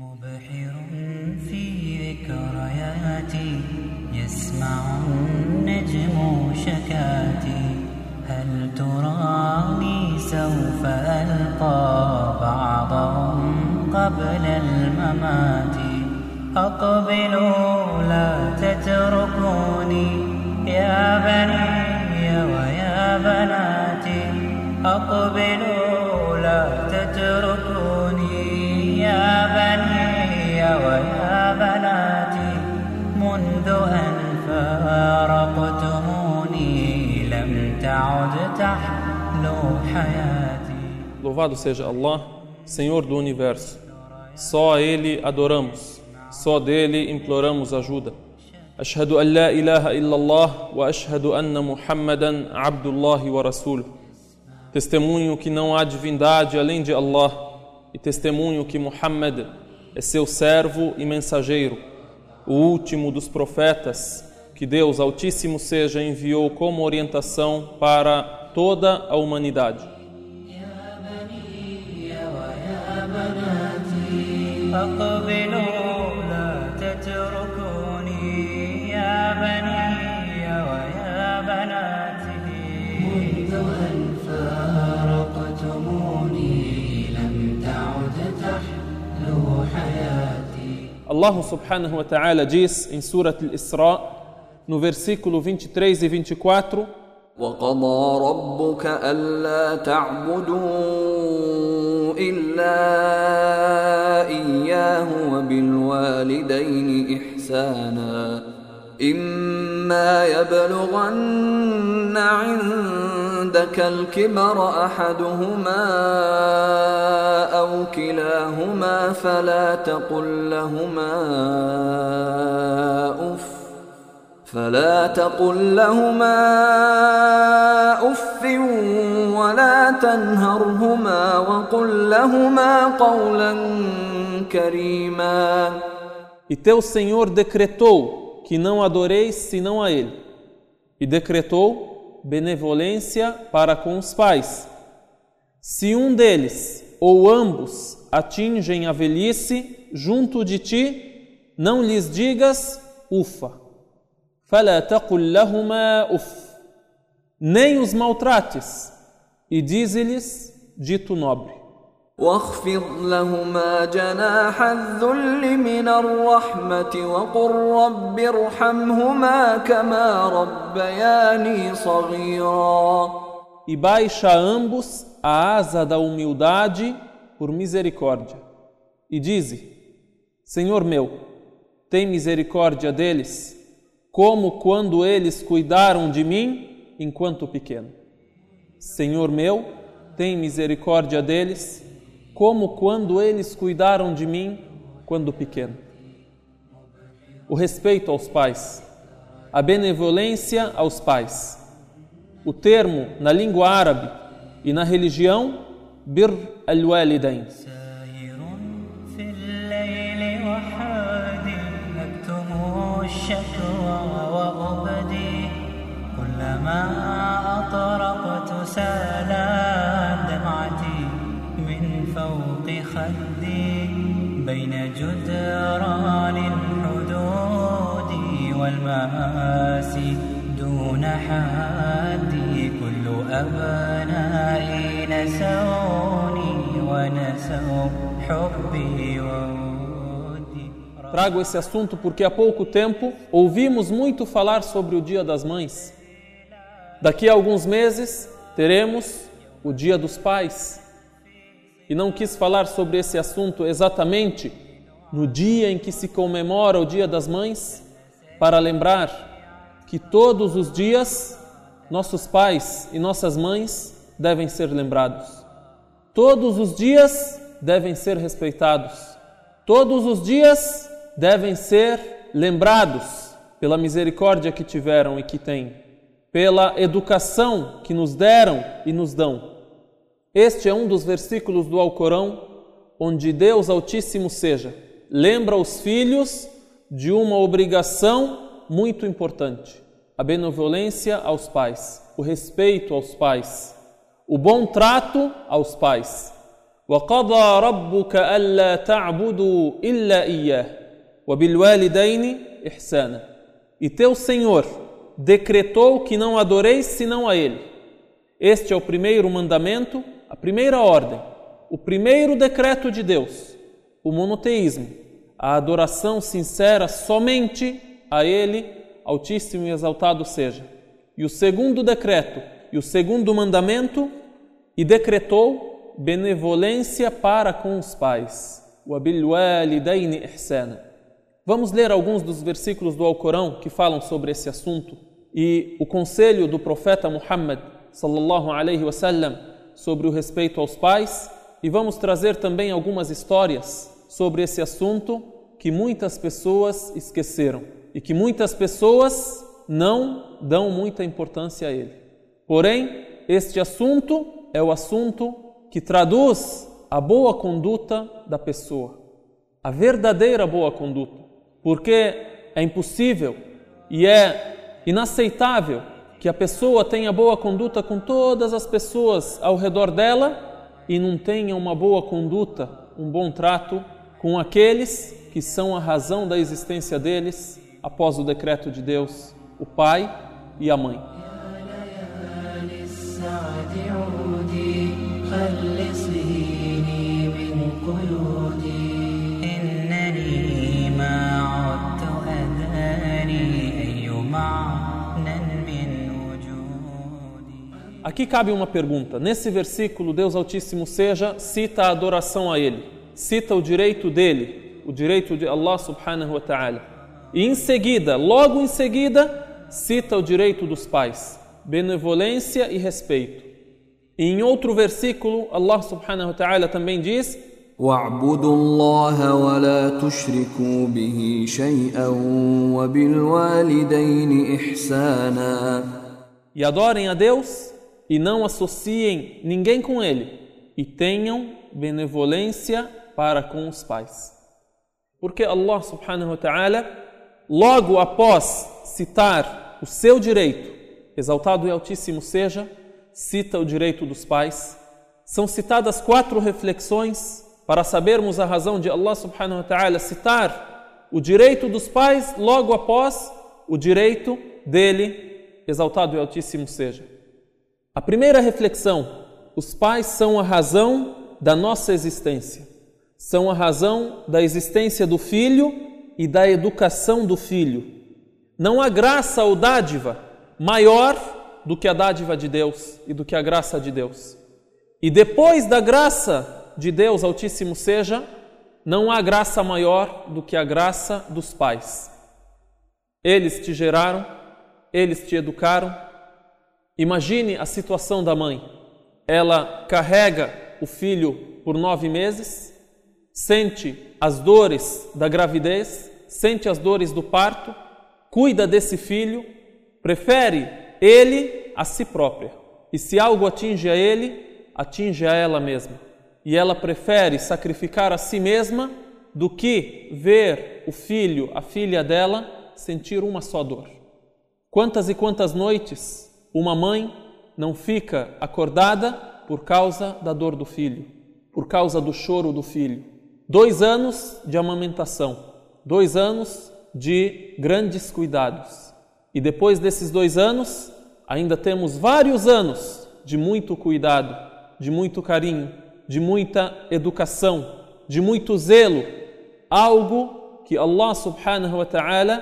مبحر في ذكرياتي يسمع النجم شكاتي. هل تراني سوف ألقى بعضهم قبل الممات؟ أقبلوا لا تتركوني يا بني ويا بناتي. أقبلوا Louvado seja Allah, Senhor do universo. Só a Ele adoramos, só dele imploramos ajuda. أشهد أن لا إله إلا الله وأشهد أن محمدا عبد الله ورسوله. Testemunho que não há divindade além de Allah e testemunho que Muhammad é seu servo e mensageiro, o último dos profetas que Deus Altíssimo seja enviou como orientação para toda a humanidade. Allah subhanahu wa ta'ala diz em Surat al-Isra, no versículo 23 e 24, وقضى ربك ألا تعبدوا إلا إياه وبالوالدين إحسانا. إما يبلغن عندك الكبر أحدهما أو كلاهما فلا تقل لهما أف فلا تقل لهما اف ولا تنهرهما وقل لهما قولا كريما E teu Senhor decretou que não adoreis senão a Ele, e decretou benevolência para com os pais. Se um deles ou ambos atingem a velhice junto de ti, não lhes digas ufa. فلا تقل لهما أف nem os maltrates e dize-lhes dito nobre واخفض لهما جناح الذل من الرحمة وقل رب ارحمهما كما ربياني صغيرا e baixa a ambos a asa da humildade por misericórdia e dize Senhor meu tem misericórdia deles como quando eles cuidaram de mim enquanto pequeno. Senhor meu, tem misericórdia deles, como quando eles cuidaram de mim quando pequeno. O respeito aos pais, a benevolência aos pais. O termo na língua árabe e na religião, bir al-walidain. أطرقت سالت دمعتي من فوق خدي بين جدران الحدود والمآسي دون حدي كل أبنائي نسوني ونسوا حبي وودي Trago esse assunto porque há pouco tempo ouvimos muito falar sobre o Dia das Mães. Daqui a alguns meses teremos o Dia dos Pais. E não quis falar sobre esse assunto exatamente no dia em que se comemora o Dia das Mães, para lembrar que todos os dias nossos pais e nossas mães devem ser lembrados. Todos os dias devem ser respeitados. Todos os dias devem ser lembrados pela misericórdia que tiveram e que têm, pela educação que nos deram e nos dão. Este é um dos versículos do Alcorão onde Deus Altíssimo seja lembra os filhos de uma obrigação muito importante: a benevolência aos pais, o respeito aos pais, o bom trato aos pais. وقضى ربك ألا تعبدوا إلا إياه وبالوالدين إحسانا E teu Senhor decretou que não adoreis senão a Ele. Este é o primeiro mandamento, a primeira ordem, o primeiro decreto de Deus, o monoteísmo, a adoração sincera somente a Ele, Altíssimo e Exaltado seja. E o segundo decreto e o segundo mandamento, e decretou benevolência para com os pais. Vamos ler alguns dos versículos do Alcorão que falam sobre esse assunto. E o conselho do profeta Muhammad sallallahu alaihi wasallam sobre o respeito aos pais. E vamos trazer também algumas histórias sobre esse assunto que muitas pessoas esqueceram e que muitas pessoas não dão muita importância a ele. Porém, este assunto é o assunto que traduz a boa conduta da pessoa, a verdadeira boa conduta, porque é impossível e é inaceitável que a pessoa tenha boa conduta com todas as pessoas ao redor dela e não tenha uma boa conduta, um bom trato com aqueles que são a razão da existência deles após o decreto de Deus, o pai e a mãe. Aqui cabe uma pergunta. Nesse versículo, Deus Altíssimo seja, cita a adoração a Ele, cita o direito dele, o direito de Allah subhanahu wa ta'ala. E em seguida, logo em seguida, cita o direito dos pais, benevolência e respeito. E em outro versículo, Allah subhanahu wa ta'ala também diz: واعبدوا الله ولا تشركوا به شيئا وبالوالدين إحسانا E adorem a Deus e não associem ninguém com Ele e tenham benevolência para com os pais. Porque Allah subhanahu wa ta'ala, logo após citar o seu direito, exaltado e altíssimo seja, cita o direito dos pais. São citadas quatro reflexões para sabermos a razão de Allah subhanahu wa ta'ala citar o direito dos pais logo após o direito dele, exaltado e altíssimo seja. A primeira reflexão: os pais são a razão da nossa existência, são a razão da existência do filho e da educação do filho. Não há graça ou dádiva maior do que a dádiva de Deus e do que a graça de Deus. E depois da graça de Deus Altíssimo seja, não há graça maior do que a graça dos pais. Eles te geraram, eles te educaram. Imagine a situação da mãe. Ela carrega o filho por nove meses, sente as dores da gravidez, sente as dores do parto, cuida desse filho, prefere ele a si própria. E se algo atinge a ele, atinge a ela mesma. E ela prefere sacrificar a si mesma do que ver o filho, a filha dela, sentir uma só dor. Quantas e quantas noites uma mãe não fica acordada por causa da dor do filho, por causa do choro do filho? Dois anos de amamentação, dois anos de grandes cuidados. E depois desses dois anos, ainda temos vários anos de muito cuidado, de muito carinho, de muita educação, de muito zelo, algo que Allah subhanahu wa ta'ala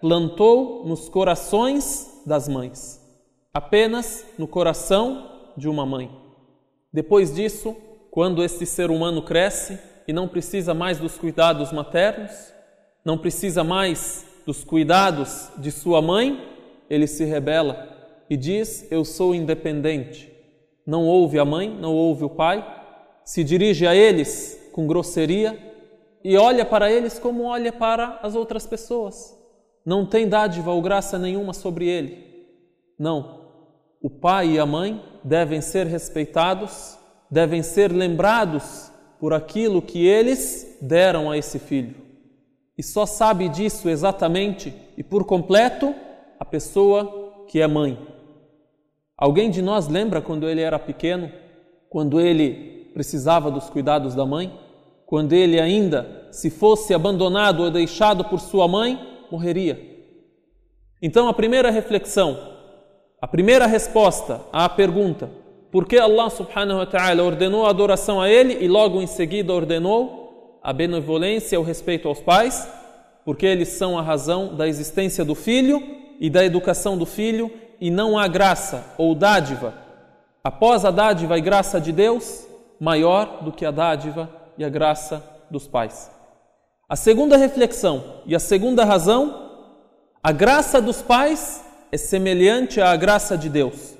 plantou nos corações das mães, apenas no coração de uma mãe. Depois disso, quando este ser humano cresce e não precisa mais dos cuidados maternos, não precisa mais dos cuidados de sua mãe, ele se rebela e diz: Eu sou independente. Não ouve a mãe, não ouve o pai, se dirige a eles com grosseria e olha para eles como olha para as outras pessoas. Não tem dádiva ou graça nenhuma sobre ele. Não. O pai e a mãe devem ser respeitados, devem ser lembrados por aquilo que eles deram a esse filho. E só sabe disso exatamente e por completo a pessoa que é mãe. Alguém de nós lembra quando ele era pequeno, quando ele precisava dos cuidados da mãe, quando ele ainda, se fosse abandonado ou deixado por sua mãe, morreria. Então, a primeira reflexão, a primeira resposta à pergunta, por que Allah subhanahu wa ta'ala ordenou a adoração a ele e logo em seguida ordenou a benevolência e o respeito aos pais? Porque eles são a razão da existência do filho e da educação do filho e não há graça ou dádiva após a dádiva e graça de Deus maior do que a dádiva e a graça dos pais. A segunda reflexão e a segunda razão, a graça dos pais é semelhante à graça de Deus.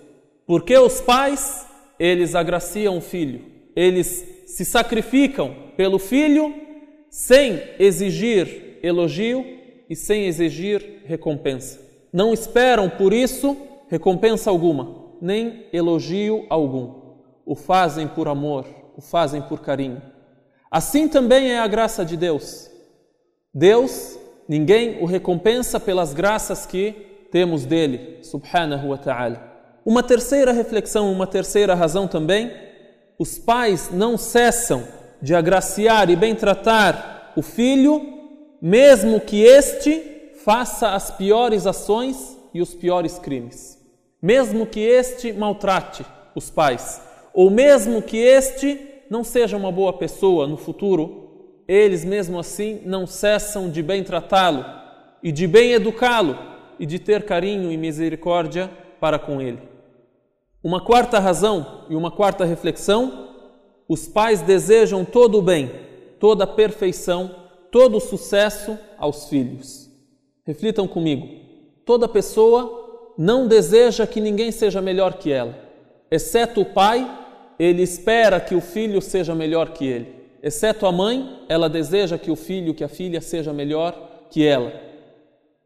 Porque os pais, eles agraciam o filho, eles se sacrificam pelo filho sem exigir elogio e sem exigir recompensa. Não esperam por isso recompensa alguma nem elogio algum. O fazem por amor, o fazem por carinho. Assim também é a graça de Deus. Deus, ninguém o recompensa pelas graças que temos dele, subhanahu wa ta'ala. Uma terceira reflexão, uma terceira razão também, os pais não cessam de agraciar e bem tratar o filho, mesmo que este faça as piores ações e os piores crimes mesmo que este maltrate os pais, ou mesmo que este não seja uma boa pessoa no futuro, eles mesmo assim não cessam de bem tratá-lo e de bem educá-lo e de ter carinho e misericórdia para com ele. Uma quarta razão e uma quarta reflexão: os pais desejam todo o bem, toda a perfeição, todo o sucesso aos filhos. Reflitam comigo. Toda pessoa não deseja que ninguém seja melhor que ela. Exceto o pai, ele espera que o filho seja melhor que ele. Exceto a mãe, ela deseja que o filho, que a filha seja melhor que ela.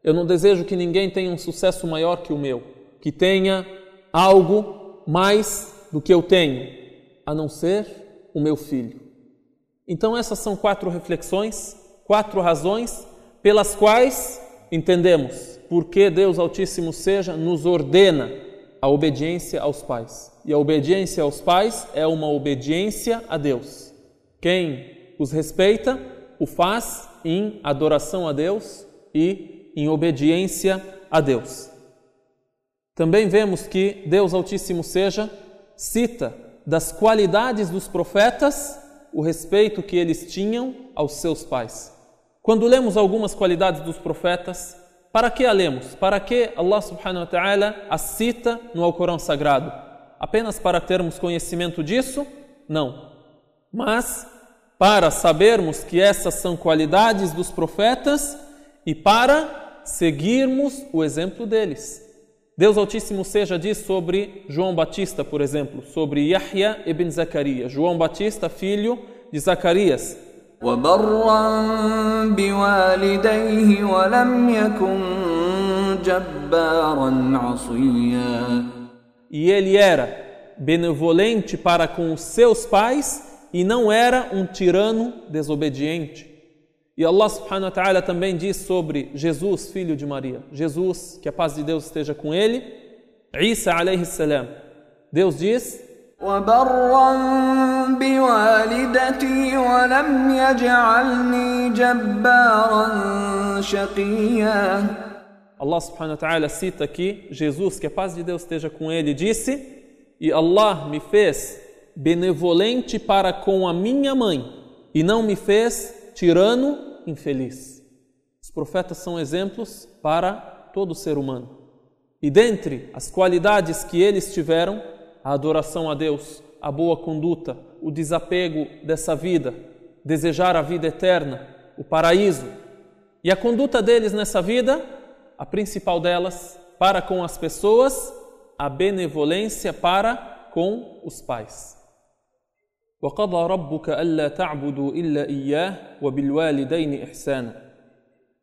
Eu não desejo que ninguém tenha um sucesso maior que o meu, que tenha algo mais do que eu tenho, a não ser o meu filho. Então, essas são quatro reflexões, quatro razões pelas quais entendemos porque Deus Altíssimo seja nos ordena a obediência aos pais. E a obediência aos pais é uma obediência a Deus. Quem os respeita, o faz em adoração a Deus e em obediência a Deus. Também vemos que Deus Altíssimo seja cita das qualidades dos profetas o respeito que eles tinham aos seus pais. Quando lemos algumas qualidades dos profetas, para que a lemos? Para que Allah subhanahu wa ta'ala a cita no Alcorão Sagrado? Apenas para termos conhecimento disso? Não. Mas para sabermos que essas são qualidades dos profetas e para seguirmos o exemplo deles. Deus Altíssimo seja diz sobre João Batista, por exemplo, sobre Yahya ibn Zacarias, João Batista, filho de Zacarias. E ele era benevolente para com os seus pais e não era um tirano desobediente. E Allah subhanahu wa ta'ala também diz sobre Jesus, filho de Maria. Jesus, que a paz de Deus esteja com ele. Isa alayhi salam. Deus diz: Allah subhanahu wa ta'ala cita aqui Jesus, que a paz de Deus esteja com ele, disse: E Allah me fez benevolente para com a minha mãe e não me fez tirano infeliz. Os profetas são exemplos para todo ser humano. E dentre as qualidades que eles tiveram, a adoração a Deus, a boa conduta, o desapego dessa vida, desejar a vida eterna, o paraíso. E a conduta deles nessa vida, a principal delas, para com as pessoas, a benevolência para com os pais. وقضى ربك ألا تعبدوا إلا إياه وبالوالدين إحسانا.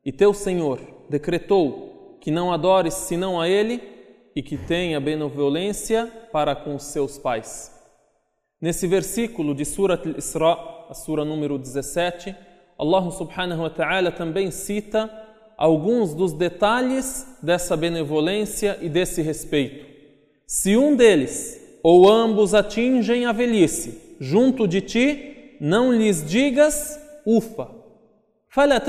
E teu Senhor decretou que não adores senão a Ele e que tenha benevolência para com seus pais. Nesse versículo de Surat al-Isra, a sura número 17, Allah subhanahu wa ta'ala também cita alguns dos detalhes dessa benevolência e desse respeito. Se um deles ou ambos atingem a velhice, junto de ti, não lhes digas ufa. Fala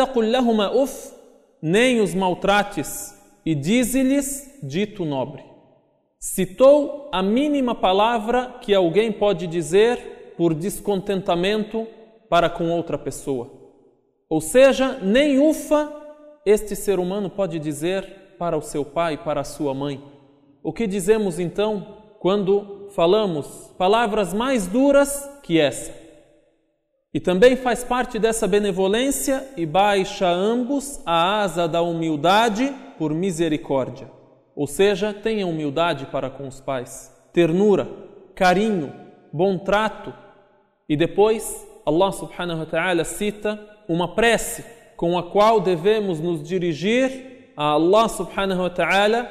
uf, nem os maltrates, e dize-lhes dito nobre. Citou a mínima palavra que alguém pode dizer por descontentamento para com outra pessoa. Ou seja, nem ufa este ser humano pode dizer para o seu pai, para a sua mãe. O que dizemos então quando falamos palavras mais duras que essa? E também faz parte dessa benevolência e baixa ambos a asa da humildade por misericórdia. Ou seja, tenha humildade para com os pais, ternura, carinho, bom trato. E depois, Allah subhanahu wa ta'ala cita uma prece com a qual devemos nos dirigir a Allah subhanahu wa ta'ala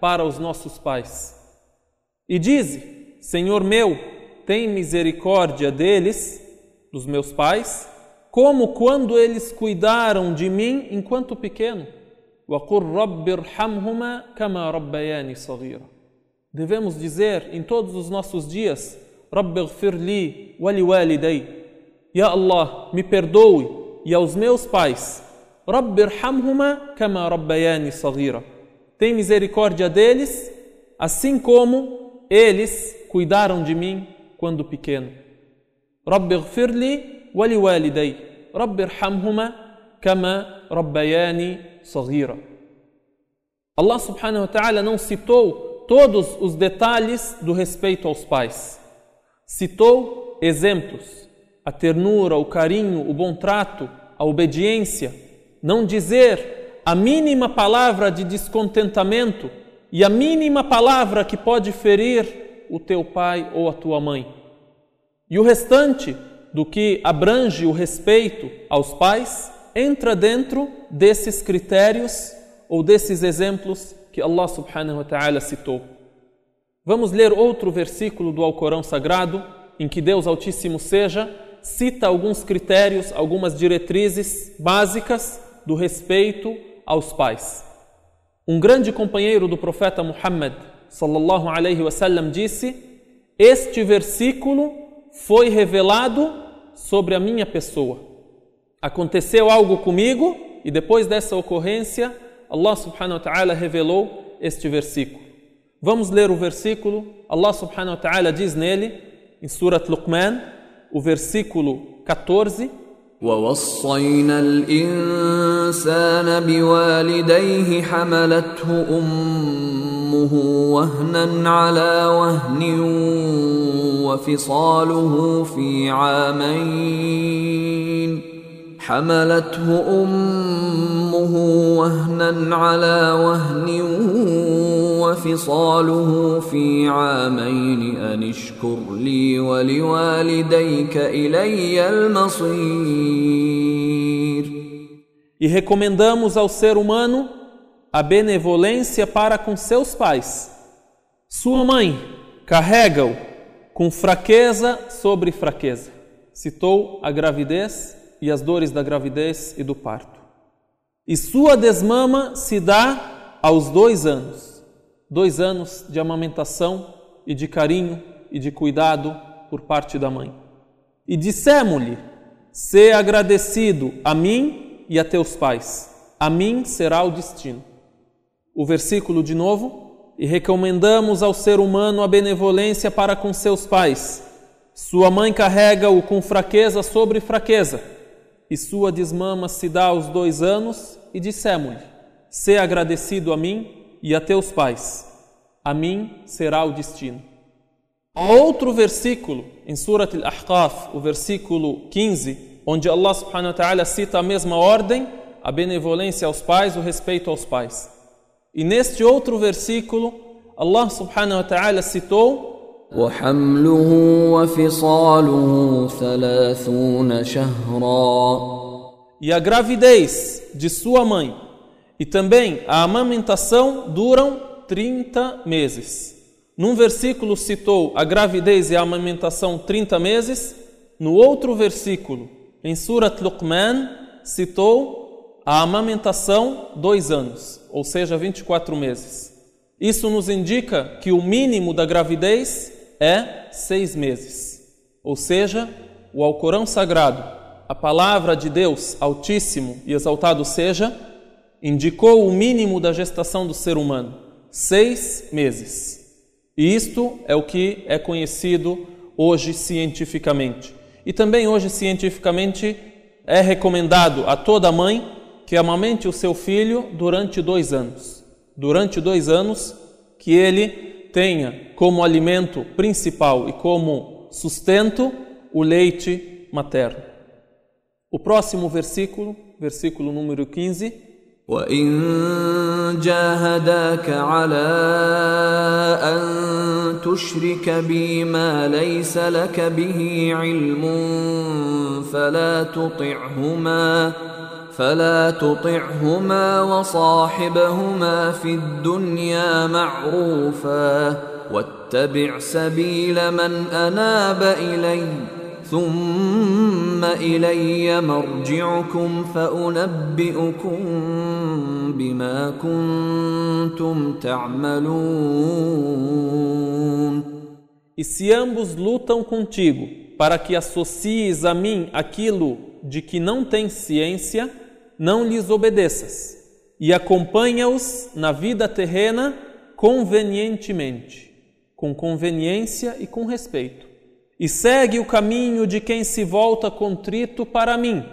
para os nossos pais e dize: Senhor meu, tem misericórdia deles, dos meus pais, como quando eles cuidaram de mim enquanto pequeno. Devemos dizer em todos os nossos dias: Ya Allah, me perdoe e aos meus pais. Tem misericórdia deles, assim como eles cuidaram de mim quando pequeno. Rabbi gfirli wali kama rabbayani saghira. Allah subhanahu wa ta'ala não citou todos os detalhes do respeito aos pais. Citou exemplos, a ternura, o carinho, o bom trato, a obediência, não dizer a mínima palavra de descontentamento e a mínima palavra que pode ferir o teu pai ou a tua mãe. E o restante do que abrange o respeito aos pais entra dentro desses critérios ou desses exemplos que Allah subhanahu wa ta'ala citou. Vamos ler outro versículo do Alcorão Sagrado, em que Deus Altíssimo seja, cita alguns critérios, algumas diretrizes básicas do respeito aos pais. Um grande companheiro do profeta Muhammad, sallallahu alaihi wasallam, disse: Este versículo foi revelado sobre a minha pessoa. Aconteceu algo comigo e depois dessa ocorrência, Allah subhanahu wa ta'ala revelou este versículo. Vamos ler o versículo. Allah subhanahu wa ta'ala diz nele, em Surat Luqman, o versículo 14. ووصينا الإنسان بوالديه حملته أمه وهنا على وهن وفصاله في عامين. حملته أمه وهنا على وهن وفصاله في عامين. أن اشكر لي ولوالديك إلي المصير. E recomendamos ao ser humano a benevolência para com seus pais. Sua mãe carrega-o com fraqueza sobre fraqueza. Citou a gravidez e as dores da gravidez e do parto. E sua desmama se dá aos dois anos. Dois anos de amamentação e de carinho e de cuidado por parte da mãe. E dissemos-lhe: Sê agradecido a mim e a teus pais. A mim será o destino. O versículo de novo. E recomendamos ao ser humano a benevolência para com seus pais. Sua mãe carrega-o com fraqueza sobre fraqueza e sua desmama se dá aos dois anos, e dissemos-lhe: Sê agradecido a mim e a teus pais, a mim será o destino. Outro versículo em Surat Al-Ahqaf, o versículo 15, onde Allah subhanahu wa ta'ala cita a mesma ordem, a benevolência aos pais, o respeito aos pais. E neste outro versículo, Allah subhanahu wa ta'ala citou وحمله وفصاله ثلاثون شهرا E a gravidez de sua mãe e também a amamentação duram 30 meses. Num versículo citou a gravidez e a amamentação 30 meses, no outro versículo, em Surat Luqman, citou a amamentação dois anos, ou seja, 24 meses. Isso nos indica que o mínimo da gravidez é seis meses. ou seja, o Alcorão Sagrado, a palavra de Deus Altíssimo e Exaltado seja, indicou o mínimo da gestação do ser humano, seis meses. E isto é o que é conhecido hoje cientificamente. E também hoje cientificamente é recomendado a toda mãe que amamente o seu filho durante dois anos. Durante dois anos, que ele tenha como alimento principal e como sustento o leite materno. O próximo versículo, versículo número 15. وإن جاهداك على أن تشرك بي ما ليس لك به علم فلا تطعهما فلا تطعهما وصاحبهما في الدنيا معروفا واتبع سبيل من أناب إليّ ثم إلي مرجعكم فأنبئكم بما كنتم تعملون E se ambos lutam contigo para que associes a mim aquilo de que não tens ciência, não lhes obedeças e acompanha-os na vida terrena convenientemente, com conveniência e com respeito e segue o caminho de quem se volta contrito para mim.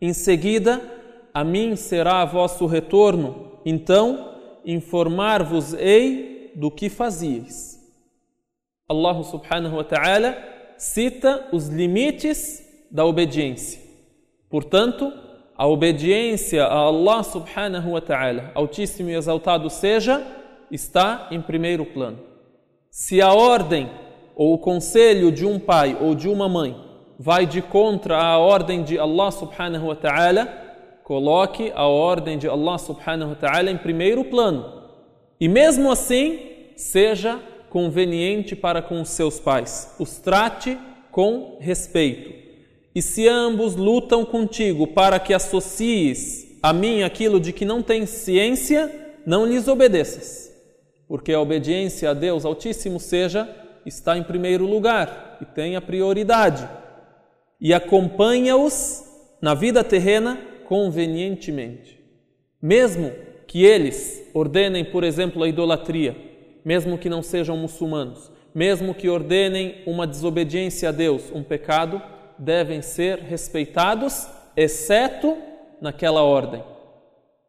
Em seguida, a mim será vosso retorno, então informar-vos-ei do que fazieis. Allah subhanahu wa ta'ala cita os limites da obediência. Portanto, a obediência a Allah subhanahu wa ta'ala, Altíssimo e Exaltado seja, está em primeiro plano. Se a ordem ou o conselho de um pai ou de uma mãe vai de contra a ordem de Allah subhanahu wa ta'ala, coloque a ordem de Allah subhanahu wa ta'ala em primeiro plano. E mesmo assim, seja conveniente para com os seus pais. Os trate com respeito. E se ambos lutam contigo para que associes a mim aquilo de que não tens ciência, não lhes obedeças. Porque a obediência a Deus Altíssimo seja está em primeiro lugar e tem a prioridade. E acompanha-os na vida terrena convenientemente. Mesmo que eles ordenem, por exemplo, a idolatria, mesmo que não sejam muçulmanos, mesmo que ordenem uma desobediência a Deus, um pecado, devem ser respeitados, exceto naquela ordem.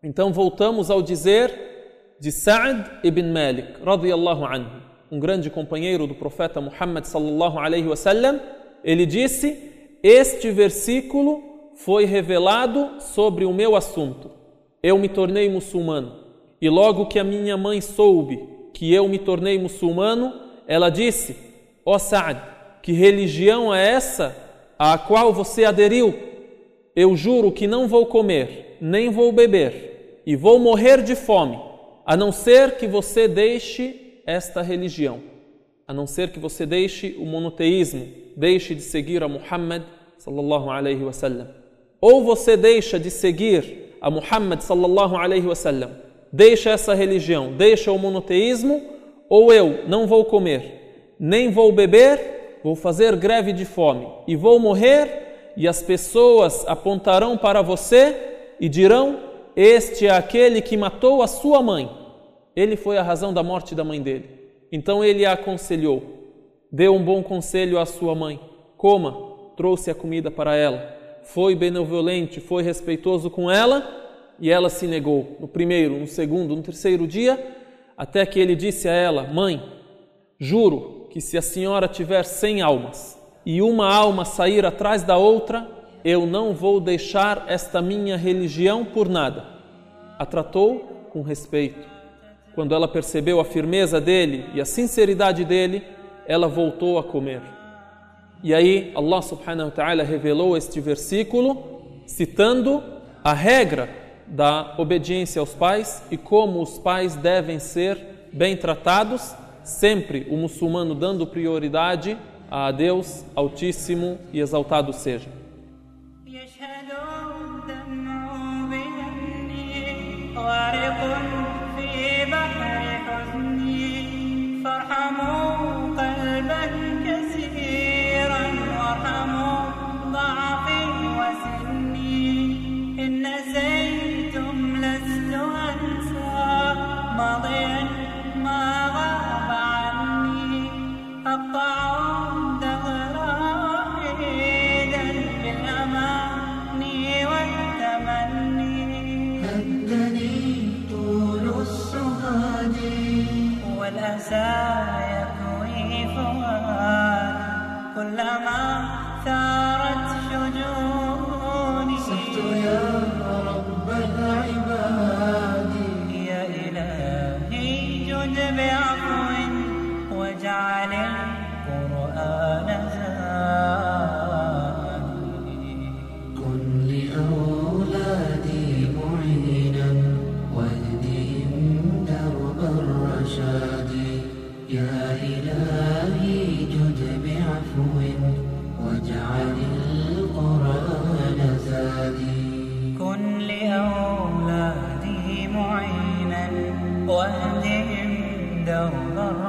Então voltamos ao dizer de Sa'd ibn Malik, radiyallahu anhu um grande companheiro do profeta Muhammad sallallahu alaihi wasallam, ele disse: "Este versículo foi revelado sobre o meu assunto. Eu me tornei muçulmano, e logo que a minha mãe soube que eu me tornei muçulmano, ela disse: Ó oh Sa'd, que religião é essa à qual você aderiu? Eu juro que não vou comer, nem vou beber, e vou morrer de fome, a não ser que você deixe esta religião, a não ser que você deixe o monoteísmo, deixe de seguir a Muhammad sallallahu alaihi wasallam. Ou você deixa de seguir a Muhammad sallallahu alaihi wasallam, deixa essa religião, deixa o monoteísmo, ou eu não vou comer, nem vou beber, vou fazer greve de fome e vou morrer, e as pessoas apontarão para você e dirão: Este é aquele que matou a sua mãe. Ele foi a razão da morte da mãe dele. Então ele a aconselhou, deu um bom conselho à sua mãe: coma, trouxe a comida para ela. Foi benevolente, foi respeitoso com ela e ela se negou. No primeiro, no segundo, no terceiro dia, até que ele disse a ela: Mãe, juro que se a senhora tiver cem almas e uma alma sair atrás da outra, eu não vou deixar esta minha religião por nada. A tratou com respeito quando ela percebeu a firmeza dele e a sinceridade dele, ela voltou a comer. E aí Allah subhanahu wa ta'ala revelou este versículo citando a regra da obediência aos pais e como os pais devem ser bem tratados, sempre o muçulmano dando prioridade a Deus Altíssimo e exaltado seja. فارحموا قلبا كثيرا وارحموا ضعفي وسني. إن نسيتم لست أنسى ماضيا ما غاب عني. أقطع وأهلهم دار